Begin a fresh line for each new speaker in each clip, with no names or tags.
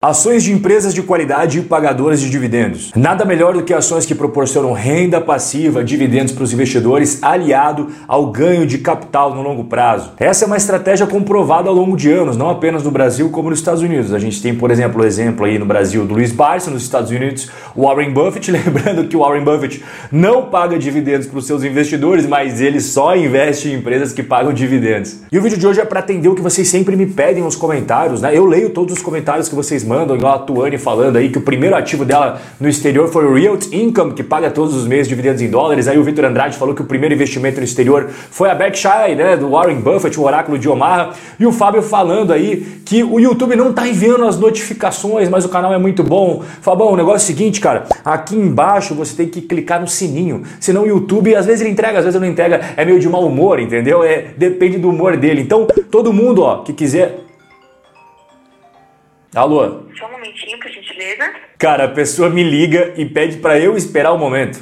Ações de empresas de qualidade e pagadoras de dividendos. Nada melhor do que ações que proporcionam renda passiva, dividendos para os investidores, aliado ao ganho de capital no longo prazo. Essa é uma estratégia comprovada ao longo de anos, não apenas no Brasil como nos Estados Unidos. A gente tem, por exemplo, o exemplo aí no Brasil do Luiz Barça, nos Estados Unidos, o Warren Buffett. Lembrando que o Warren Buffett não paga dividendos para os seus investidores, mas ele só investe em empresas que pagam dividendos. E o vídeo de hoje é para atender o que vocês sempre me pedem nos comentários, né? Eu leio todos os comentários que vocês mandam, igual a Tuane falando aí que o primeiro ativo dela no exterior foi o Realty Income, que paga todos os meses dividendos em dólares. Aí o Vitor Andrade falou que o primeiro investimento no exterior foi a Berkshire, né, do Warren Buffett, o oráculo de Omaha. E o Fábio falando aí que o YouTube não está enviando as notificações, mas o canal é muito bom. Fabão, o negócio é o seguinte, cara, aqui embaixo você tem que clicar no sininho, senão o YouTube, às vezes ele entrega, às vezes ele não entrega, é meio de mau humor, entendeu? É, depende do humor dele. Então, todo mundo, ó, que quiser Alô?
Só um momentinho, por gentileza.
Cara, a pessoa me liga e pede para eu esperar o momento.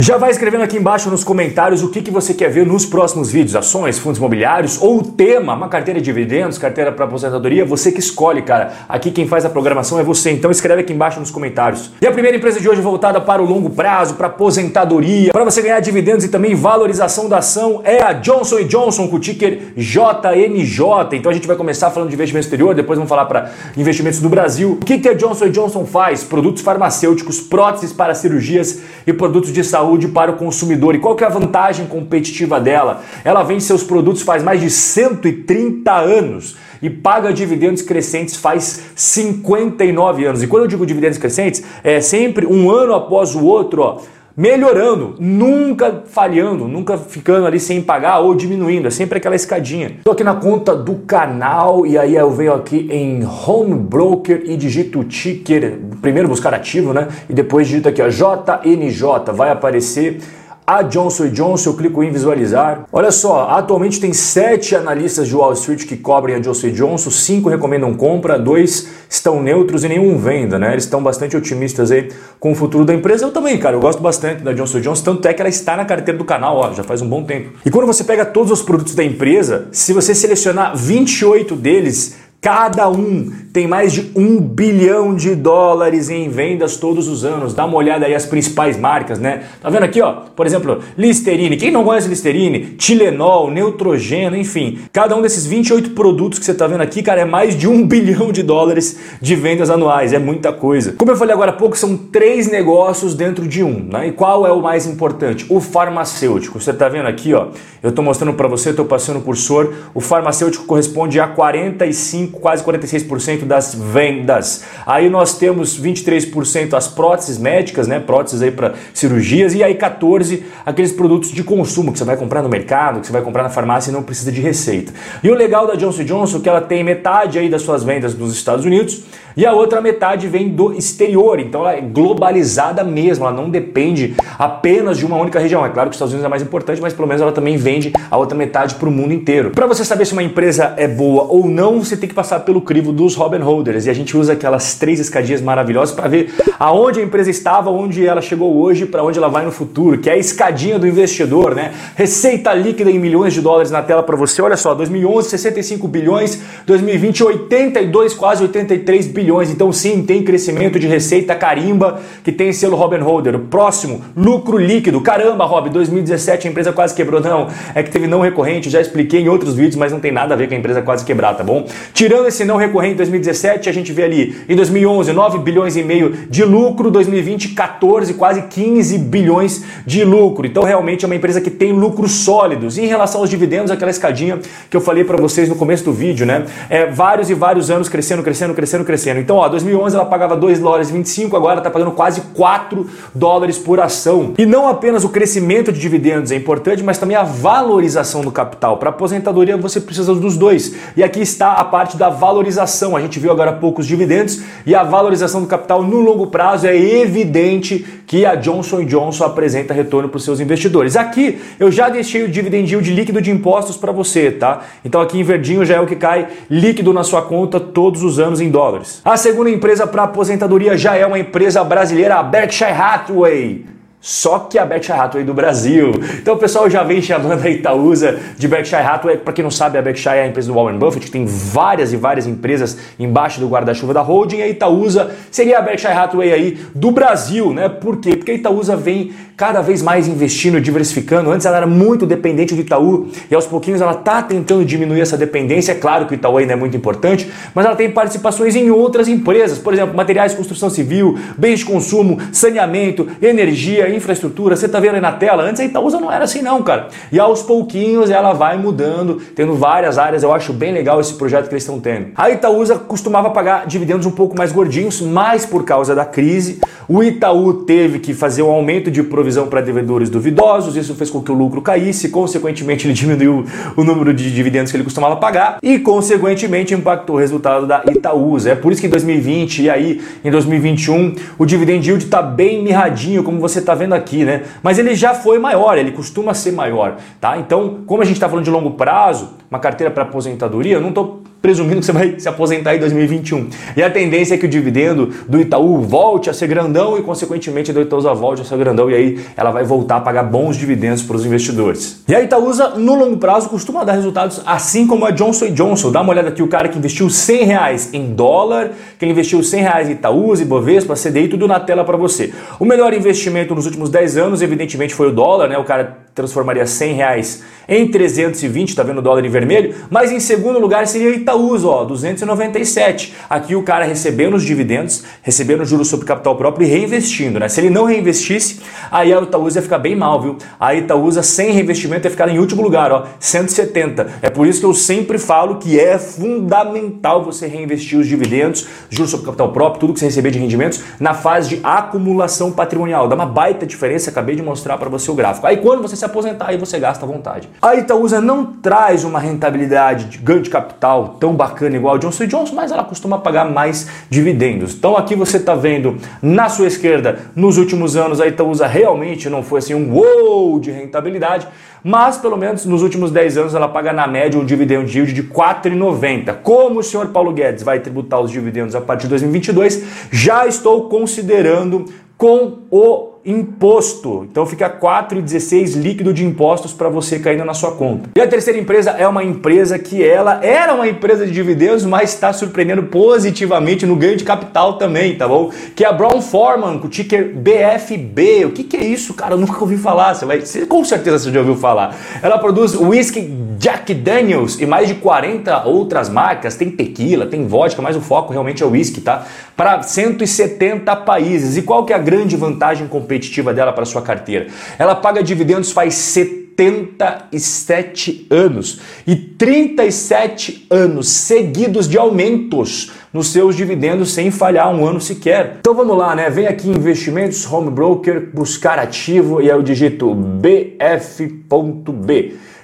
Já vai escrevendo aqui embaixo nos comentários o que, que você quer ver nos próximos vídeos, ações, fundos imobiliários ou o tema, uma carteira de dividendos, carteira para aposentadoria, você que escolhe, cara. Aqui quem faz a programação é você, então escreve aqui embaixo nos comentários. E a primeira empresa de hoje voltada para o longo prazo, para aposentadoria, para você ganhar dividendos e também valorização da ação é a Johnson Johnson com o ticker JNJ. Então a gente vai começar falando de investimento exterior, depois vamos falar para investimentos do Brasil. O que, que a Johnson Johnson faz? Produtos farmacêuticos, próteses para cirurgias e produtos de saúde para o consumidor. E qual que é a vantagem competitiva dela? Ela vende seus produtos faz mais de 130 anos e paga dividendos crescentes faz 59 anos. E quando eu digo dividendos crescentes, é sempre um ano após o outro, ó melhorando, nunca falhando, nunca ficando ali sem pagar ou diminuindo, é sempre aquela escadinha. Estou aqui na conta do canal e aí eu venho aqui em Home Broker e digito ticker, primeiro buscar ativo, né? E depois digito aqui, ó, JNJ, vai aparecer a Johnson Johnson, eu clico em visualizar. Olha só, atualmente tem sete analistas de Wall Street que cobrem a Johnson Johnson, cinco recomendam compra, dois estão neutros e nenhum venda, né? Eles estão bastante otimistas aí com o futuro da empresa. Eu também, cara, eu gosto bastante da Johnson Johnson, tanto é que ela está na carteira do canal, ó, já faz um bom tempo. E quando você pega todos os produtos da empresa, se você selecionar 28 deles, Cada um tem mais de um bilhão de dólares em vendas todos os anos. Dá uma olhada aí as principais marcas, né? Tá vendo aqui, ó? Por exemplo, Listerine. Quem não conhece Listerine? Tilenol, Neutrogena, enfim. Cada um desses 28 produtos que você tá vendo aqui, cara, é mais de um bilhão de dólares de vendas anuais. É muita coisa. Como eu falei agora há pouco, são três negócios dentro de um, né? E qual é o mais importante? O farmacêutico. Você tá vendo aqui, ó? Eu tô mostrando para você, tô passando o cursor. O farmacêutico corresponde a 45 quase 46% das vendas. Aí nós temos 23% as próteses médicas, né? Próteses aí para cirurgias e aí 14 aqueles produtos de consumo que você vai comprar no mercado, que você vai comprar na farmácia e não precisa de receita. E o legal da Johnson Johnson é que ela tem metade aí das suas vendas nos Estados Unidos e a outra metade vem do exterior. Então ela é globalizada mesmo, ela não depende apenas de uma única região. É claro que os Estados Unidos é mais importante, mas pelo menos ela também vende a outra metade para o mundo inteiro. Para você saber se uma empresa é boa ou não, você tem que passar pelo crivo dos Robin Holders e a gente usa aquelas três escadinhas maravilhosas para ver aonde a empresa estava, onde ela chegou hoje, para onde ela vai no futuro, que é a escadinha do investidor, né? Receita líquida em milhões de dólares na tela para você. Olha só, 2011 65 bilhões, 2020 82, quase 83 bilhões. Então sim, tem crescimento de receita carimba que tem selo Robin Holder. O próximo, lucro líquido. Caramba, Rob, 2017 a empresa quase quebrou. Não, é que teve não recorrente, já expliquei em outros vídeos, mas não tem nada a ver com a empresa quase quebrar, tá bom? Tirando esse não recorrente em 2017, a gente vê ali em 2011 9 bilhões e meio de lucro, 2020 14, quase 15 bilhões de lucro. Então realmente é uma empresa que tem lucros sólidos. E em relação aos dividendos, aquela escadinha que eu falei para vocês no começo do vídeo, né? É vários e vários anos crescendo, crescendo, crescendo, crescendo. Então, ó, 2011 ela pagava 2 dólares e 25, agora está pagando quase 4 dólares por ação. E não apenas o crescimento de dividendos é importante, mas também a valorização do capital. Para aposentadoria você precisa dos dois. E aqui está a parte da valorização. A gente viu agora há pouco os dividendos e a valorização do capital no longo prazo é evidente que a Johnson Johnson apresenta retorno para os seus investidores. Aqui eu já deixei o dividend yield líquido de impostos para você, tá? Então aqui em verdinho já é o que cai líquido na sua conta todos os anos em dólares. A segunda empresa para aposentadoria já é uma empresa brasileira, a Berkshire Hathaway. só que a Berkshire Hathaway do Brasil. Então o pessoal já vem chamando a Itaúsa de Berkshire Hathaway. Para quem não sabe, a Berkshire é a empresa do Warren Buffett, que tem várias e várias empresas embaixo do guarda-chuva da holding. A Itaúsa seria a Berkshire Hathaway aí do Brasil, né? Por quê? Porque a Itaúsa vem cada vez mais investindo, diversificando. Antes ela era muito dependente do Itaú e aos pouquinhos ela está tentando diminuir essa dependência. É claro que o Itaú ainda é muito importante, mas ela tem participações em outras empresas, por exemplo, materiais de construção civil, bens de consumo, saneamento, energia, infraestrutura, você está vendo aí na tela, antes a Itaúsa não era assim não, cara. E aos pouquinhos ela vai mudando, tendo várias áreas, eu acho bem legal esse projeto que eles estão tendo. A Itaúsa costumava pagar dividendos um pouco mais gordinhos, mas por causa da crise, o Itaú teve que fazer um aumento de provisão para devedores duvidosos, isso fez com que o lucro caísse, consequentemente ele diminuiu o número de dividendos que ele costumava pagar e consequentemente impactou o resultado da Itaúsa. É por isso que em 2020 e aí em 2021 o dividend yield está bem mirradinho, como você está vendo aqui, né? Mas ele já foi maior, ele costuma ser maior, tá? Então, como a gente está falando de longo prazo, uma carteira para aposentadoria, eu não estou presumindo que você vai se aposentar em 2021. E a tendência é que o dividendo do Itaú volte a ser grandão e, consequentemente, do Itaúsa volte a ser grandão e aí ela vai voltar a pagar bons dividendos para os investidores. E a Itaúsa, no longo prazo, costuma dar resultados assim como a Johnson Johnson. Dá uma olhada aqui, o cara que investiu 100 reais em dólar, que investiu 100 reais em Itaúsa, Ibovespa, CDI, tudo na tela para você. O melhor investimento nos últimos 10 anos, evidentemente, foi o dólar, né? O cara transformaria 100 reais em 320, tá vendo o dólar em vermelho? Mas em segundo lugar seria Itaúsa, ó, 297. Aqui o cara recebendo os dividendos, recebendo juros sobre capital próprio e reinvestindo, né? Se ele não reinvestisse, aí a Itaúsa ia ficar bem mal, viu? A Itaúsa sem reinvestimento ia ficar em último lugar, ó, 170. É por isso que eu sempre falo que é fundamental você reinvestir os dividendos, juros sobre capital próprio, tudo que você receber de rendimentos na fase de acumulação patrimonial. Dá uma baita diferença, acabei de mostrar para você o gráfico. Aí quando você se aposentar, aí você gasta à vontade. A Itaúsa não traz uma rentabilidade de ganho de capital tão bacana igual a Johnson Johnson, mas ela costuma pagar mais dividendos. Então aqui você está vendo na sua esquerda, nos últimos anos a Itaúsa realmente não foi assim um wow de rentabilidade, mas pelo menos nos últimos 10 anos ela paga na média um dividend yield de 4,90. Como o senhor Paulo Guedes vai tributar os dividendos a partir de 2022, já estou considerando com o imposto. Então fica 4,16 líquido de impostos para você caindo na sua conta. E a terceira empresa é uma empresa que ela era uma empresa de dividendos, mas está surpreendendo positivamente no ganho de capital também, tá bom? Que é a Brown Forman, com o ticker BFB. O que, que é isso, cara? Eu nunca ouvi falar. Você vai, você, com certeza você já ouviu falar. Ela produz whisky Jack Daniels e mais de 40 outras marcas. Tem tequila, tem vodka, mas o foco realmente é o whisky, tá? Para 170 países. E qual que é a grande vantagem competitiva dela para sua carteira? Ela paga dividendos faz 77 anos e 37 anos seguidos de aumentos nos seus dividendos sem falhar um ano sequer. Então vamos lá, né? Vem aqui investimentos, home broker, buscar ativo e aí eu digito bf.b.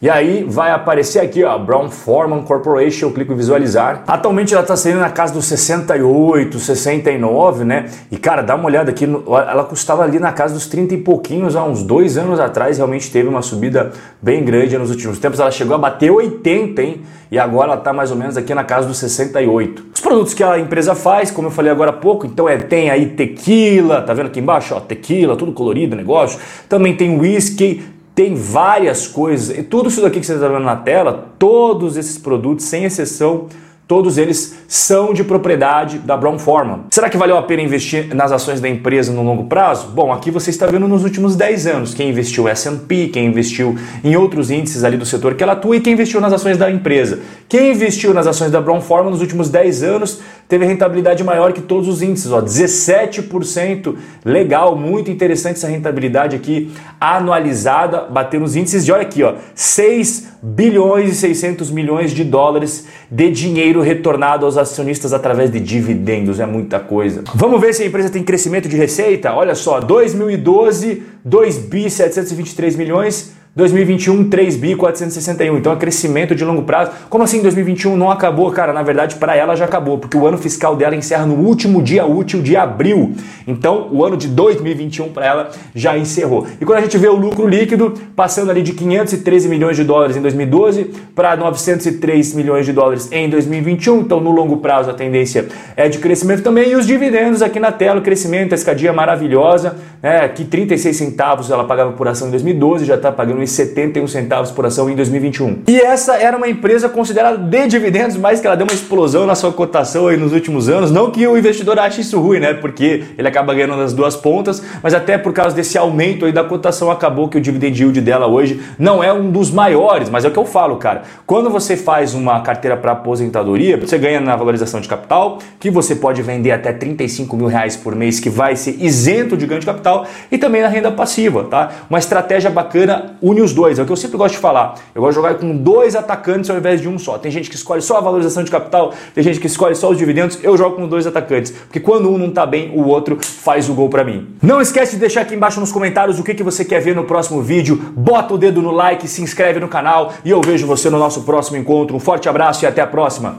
E aí vai aparecer aqui, ó, Brown Forman Corporation, eu clico em visualizar. Atualmente ela está saindo na casa dos 68, 69, né? E cara, dá uma olhada aqui, ela custava ali na casa dos 30 e pouquinhos há uns dois anos atrás, realmente teve uma subida bem grande nos últimos tempos. Ela chegou a bater 80, hein? E agora ela está mais ou menos aqui na casa dos 68. Os produtos que a empresa faz, como eu falei agora há pouco, então é tem aí tequila, tá vendo aqui embaixo, ó, tequila, tudo colorido negócio. Também tem whisky, tem várias coisas, e tudo isso daqui que você está vendo na tela, todos esses produtos, sem exceção, todos eles são de propriedade da Brown Forman. Será que valeu a pena investir nas ações da empresa no longo prazo? Bom, aqui você está vendo nos últimos 10 anos quem investiu S&P, quem investiu em outros índices ali do setor que ela atua e quem investiu nas ações da empresa. Quem investiu nas ações da Brown Forman nos últimos 10 anos teve rentabilidade maior que todos os índices, ó, 17%. Legal, muito interessante essa rentabilidade aqui anualizada, batendo os índices de olha aqui, ó, 6 bilhões e 600 milhões de dólares de dinheiro retornado aos acionistas através de dividendos, é muita coisa. Vamos ver se a empresa tem crescimento de receita? Olha só, 2012, 2 bi 723 milhões, 2021 3 bi 461. Então é crescimento de longo prazo. Como assim 2021 não acabou? Cara, na verdade para ela já acabou, porque o ano fiscal dela encerra no último dia útil de abril. Então o ano de 2021 para ela já encerrou. E quando a gente vê o lucro líquido passando ali de 513 milhões de dólares em 2012 para 903 milhões de dólares em 2021, então no longo prazo a tendência é de crescimento também. E os dividendos aqui na tela, o crescimento, a escadinha maravilhosa, né? que 36 centavos ela pagava por ação em 2012, já está pagando 71 centavos por ação em 2021. E essa era uma empresa considerada de dividendos, mas que ela deu uma explosão na sua cotação aí nos últimos anos. Não que o investidor ache isso ruim, né? Porque ele acaba ganhando nas duas pontas, mas até por causa desse aumento aí da cotação acabou que o dividend yield dela hoje não é um dos maiores, mas é o que eu falo, cara. Quando você faz uma carteira para aposentadoria, você ganha na valorização de capital, que você pode vender até 35 mil reais por mês, que vai ser isento de ganho de capital, e também na renda passiva, tá? Uma estratégia bacana os dois, é o que eu sempre gosto de falar. Eu gosto de jogar com dois atacantes ao invés de um só. Tem gente que escolhe só a valorização de capital, tem gente que escolhe só os dividendos, eu jogo com dois atacantes, porque quando um não tá bem, o outro faz o gol para mim. Não esquece de deixar aqui embaixo nos comentários o que, que você quer ver no próximo vídeo, bota o dedo no like, se inscreve no canal e eu vejo você no nosso próximo encontro. Um forte abraço e até a próxima!